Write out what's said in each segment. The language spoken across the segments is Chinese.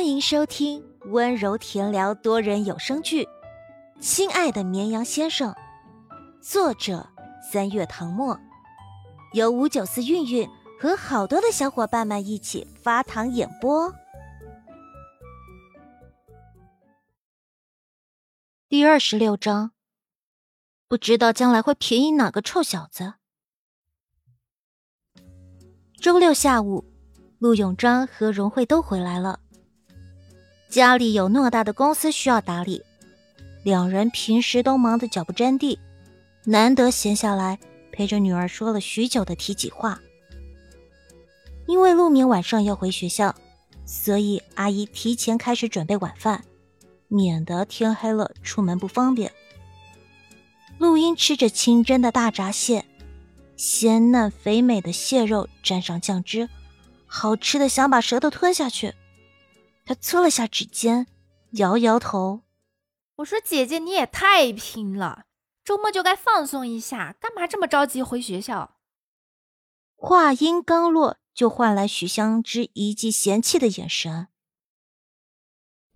欢迎收听温柔甜聊多人有声剧《亲爱的绵羊先生》，作者三月唐末，由五九四韵韵和好多的小伙伴们一起发糖演播。第二十六章，不知道将来会便宜哪个臭小子。周六下午，陆永章和荣慧都回来了。家里有偌大的公司需要打理，两人平时都忙得脚不沾地，难得闲下来陪着女儿说了许久的体己话。因为陆明晚上要回学校，所以阿姨提前开始准备晚饭，免得天黑了出门不方便。陆英吃着清蒸的大闸蟹，鲜嫩肥美的蟹肉沾上酱汁，好吃的想把舌头吞下去。他搓了下指尖，摇摇头。我说：“姐姐，你也太拼了，周末就该放松一下，干嘛这么着急回学校？”话音刚落，就换来许香芝一记嫌弃的眼神。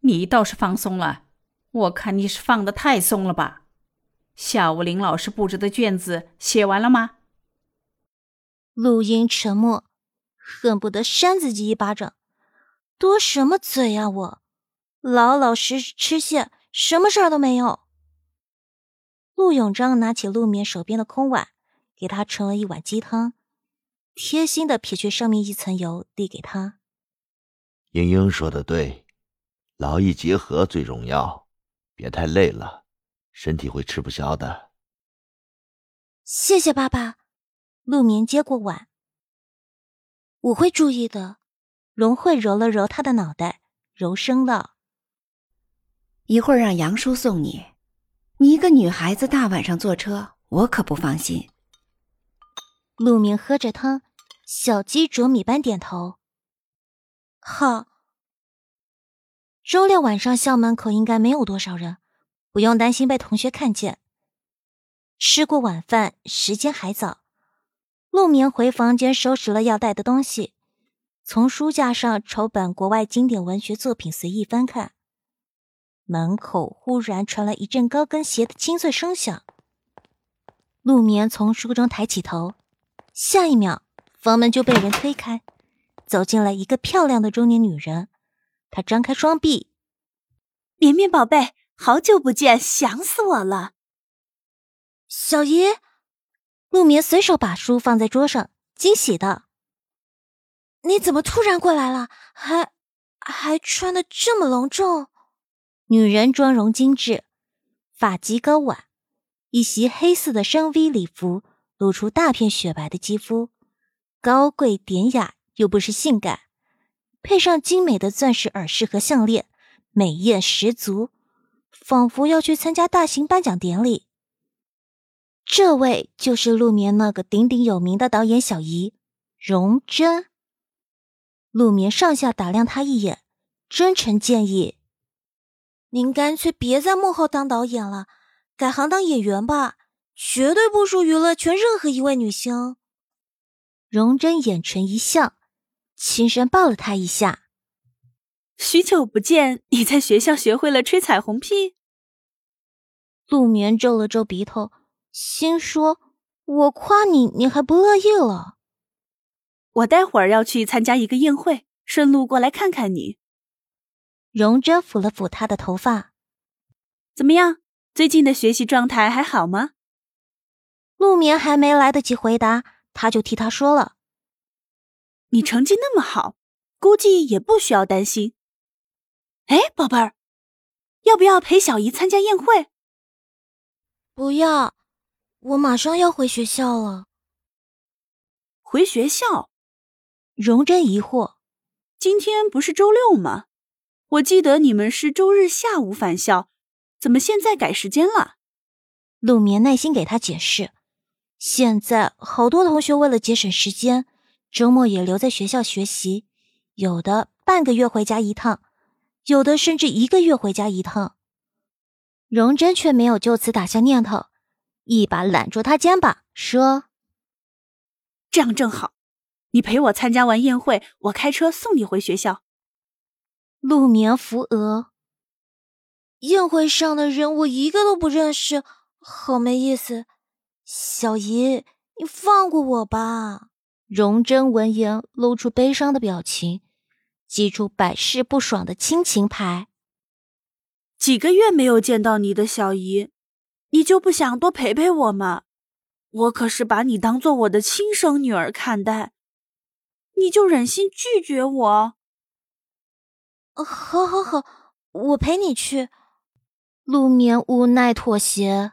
你倒是放松了，我看你是放的太松了吧？下午林老师布置的卷子写完了吗？陆英沉默，恨不得扇自己一巴掌。多什么嘴呀！我老老实实吃蟹，什么事儿都没有。陆永章拿起陆眠手边的空碗，给他盛了一碗鸡汤，贴心的撇去上面一层油，递给他。英英说的对，劳逸结合最重要，别太累了，身体会吃不消的。谢谢爸爸。陆眠接过碗，我会注意的。荣慧揉了揉他的脑袋，柔声道：“一会儿让杨叔送你。你一个女孩子大晚上坐车，我可不放心。”陆明喝着汤，小鸡啄米般点头：“好。”周六晚上校门口应该没有多少人，不用担心被同学看见。吃过晚饭，时间还早，陆明回房间收拾了要带的东西。从书架上抽本国外经典文学作品随意翻看，门口忽然传来一阵高跟鞋的清脆声响。陆眠从书中抬起头，下一秒房门就被人推开，走进来一个漂亮的中年女人。她张开双臂：“绵绵宝贝，好久不见，想死我了。”小姨，陆眠随手把书放在桌上，惊喜道。你怎么突然过来了？还还穿的这么隆重？女人妆容精致，发髻高挽，一袭黑色的深 V 礼服露出大片雪白的肌肤，高贵典雅又不失性感，配上精美的钻石耳饰和项链，美艳十足，仿佛要去参加大型颁奖典礼。这位就是陆眠那个鼎鼎有名的导演小姨荣臻。陆眠上下打量他一眼，真诚建议：“您干脆别在幕后当导演了，改行当演员吧，绝对不输娱乐圈任何一位女星。”荣臻眼唇一笑，轻声抱了他一下：“许久不见，你在学校学会了吹彩虹屁？”陆眠皱了皱鼻头，心说：“我夸你，你还不乐意了。”我待会儿要去参加一个宴会，顺路过来看看你。荣臻抚了抚他的头发，怎么样？最近的学习状态还好吗？陆眠还没来得及回答，他就替他说了：“你成绩那么好，估计也不需要担心。哎，宝贝儿，要不要陪小姨参加宴会？”不要，我马上要回学校了。回学校。荣臻疑惑：“今天不是周六吗？我记得你们是周日下午返校，怎么现在改时间了？”陆眠耐心给他解释：“现在好多同学为了节省时间，周末也留在学校学习，有的半个月回家一趟，有的甚至一个月回家一趟。”荣臻却没有就此打消念头，一把揽住他肩膀说：“这样正好。”你陪我参加完宴会，我开车送你回学校。陆眠扶额。宴会上的人我一个都不认识，好没意思。小姨，你放过我吧。荣臻闻言露出悲伤的表情，祭出百试不爽的亲情牌。几个月没有见到你的小姨，你就不想多陪陪我吗？我可是把你当做我的亲生女儿看待，你就忍心拒绝我？好，好，好，我陪你去。陆眠无奈妥协。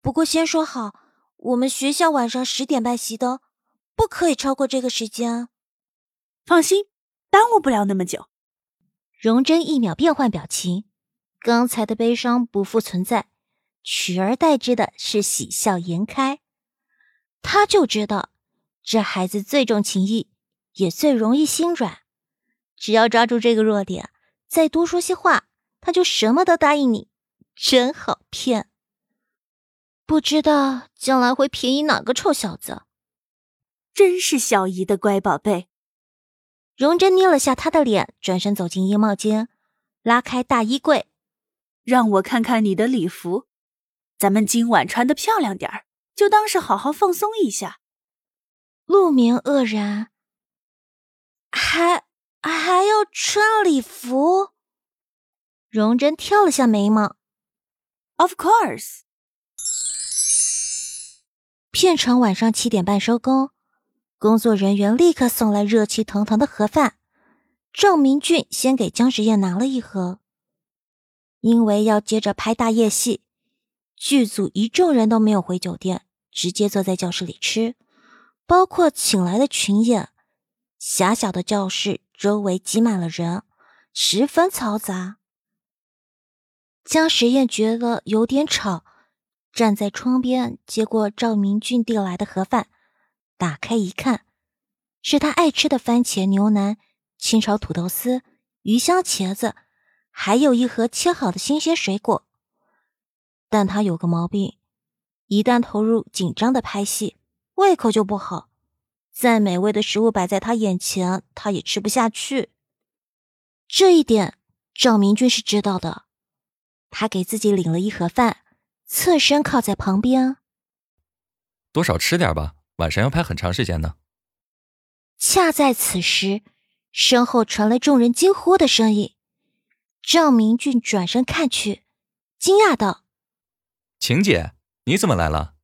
不过先说好，我们学校晚上十点半熄灯，不可以超过这个时间。放心，耽误不了那么久。荣臻一秒变换表情，刚才的悲伤不复存在，取而代之的是喜笑颜开。他就知道，这孩子最重情义，也最容易心软。只要抓住这个弱点，再多说些话，他就什么都答应你，真好骗。不知道将来会便宜哪个臭小子。真是小姨的乖宝贝。荣臻捏了下他的脸，转身走进衣帽间，拉开大衣柜，让我看看你的礼服。咱们今晚穿的漂亮点儿，就当是好好放松一下。陆明愕然，还。还要穿礼服？荣臻挑了下眉毛。Of course。片场晚上七点半收工，工作人员立刻送来热气腾腾的盒饭。郑明俊先给姜时宴拿了一盒，因为要接着拍大夜戏，剧组一众人都没有回酒店，直接坐在教室里吃，包括请来的群演。狭小的教室。周围挤满了人，十分嘈杂。江时宴觉得有点吵，站在窗边接过赵明俊递来的盒饭，打开一看，是他爱吃的番茄牛腩、清炒土豆丝、鱼香茄子，还有一盒切好的新鲜水果。但他有个毛病，一旦投入紧张的拍戏，胃口就不好。再美味的食物摆在他眼前，他也吃不下去。这一点赵明俊是知道的。他给自己领了一盒饭，侧身靠在旁边。多少吃点吧，晚上要拍很长时间呢。恰在此时，身后传来众人惊呼的声音。赵明俊转身看去，惊讶道：“晴姐，你怎么来了？”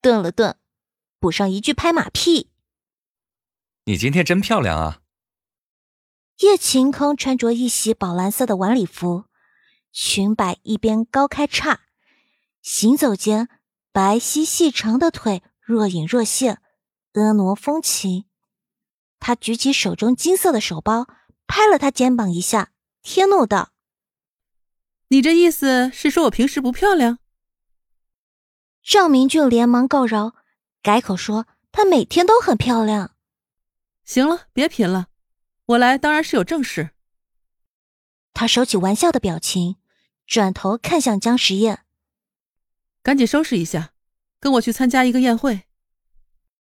顿了顿，补上一句拍马屁。你今天真漂亮啊！叶晴空穿着一袭宝蓝色的晚礼服，裙摆一边高开叉，行走间白皙细长的腿若隐若现，婀娜风情。他举起手中金色的手包，拍了他肩膀一下，天怒道：“你这意思是说我平时不漂亮？”赵明俊连忙告饶，改口说：“她每天都很漂亮。”行了，别贫了，我来当然是有正事。他收起玩笑的表情，转头看向江时宴，赶紧收拾一下，跟我去参加一个宴会。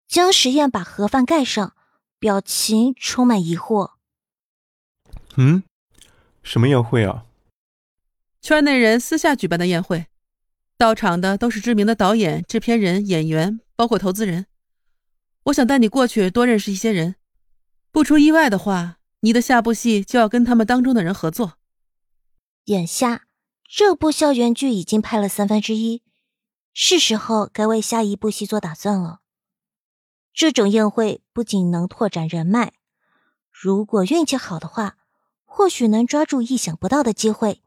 江时宴把盒饭盖上，表情充满疑惑。嗯，什么宴会啊？圈内人私下举办的宴会，到场的都是知名的导演、制片人、演员，包括投资人。我想带你过去多认识一些人。不出意外的话，你的下部戏就要跟他们当中的人合作。眼下这部校园剧已经拍了三分之一，是时候该为下一部戏做打算了。这种宴会不仅能拓展人脉，如果运气好的话，或许能抓住意想不到的机会，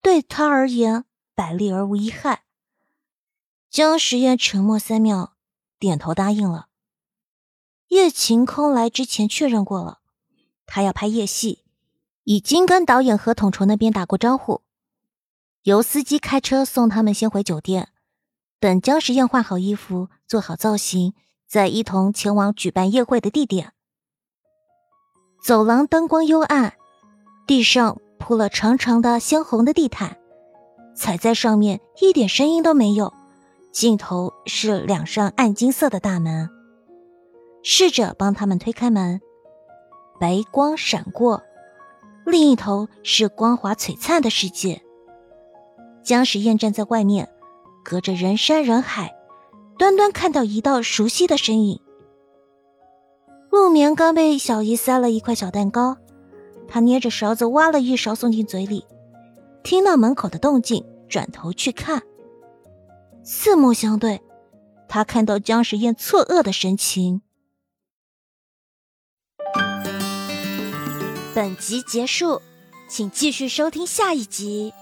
对他而言百利而无一害。江时宴沉默三秒，点头答应了。叶晴空来之前确认过了，他要拍夜戏，已经跟导演和统筹那边打过招呼，由司机开车送他们先回酒店，等姜时宴换好衣服、做好造型，再一同前往举办宴会的地点。走廊灯光幽暗，地上铺了长长的鲜红的地毯，踩在上面一点声音都没有。尽头是两扇暗金色的大门。试着帮他们推开门，白光闪过，另一头是光华璀璨的世界。江时宴站在外面，隔着人山人海，端端看到一道熟悉的身影。陆眠刚被小姨塞了一块小蛋糕，他捏着勺子挖了一勺送进嘴里，听到门口的动静，转头去看。四目相对，他看到江时宴错愕的神情。本集结束，请继续收听下一集。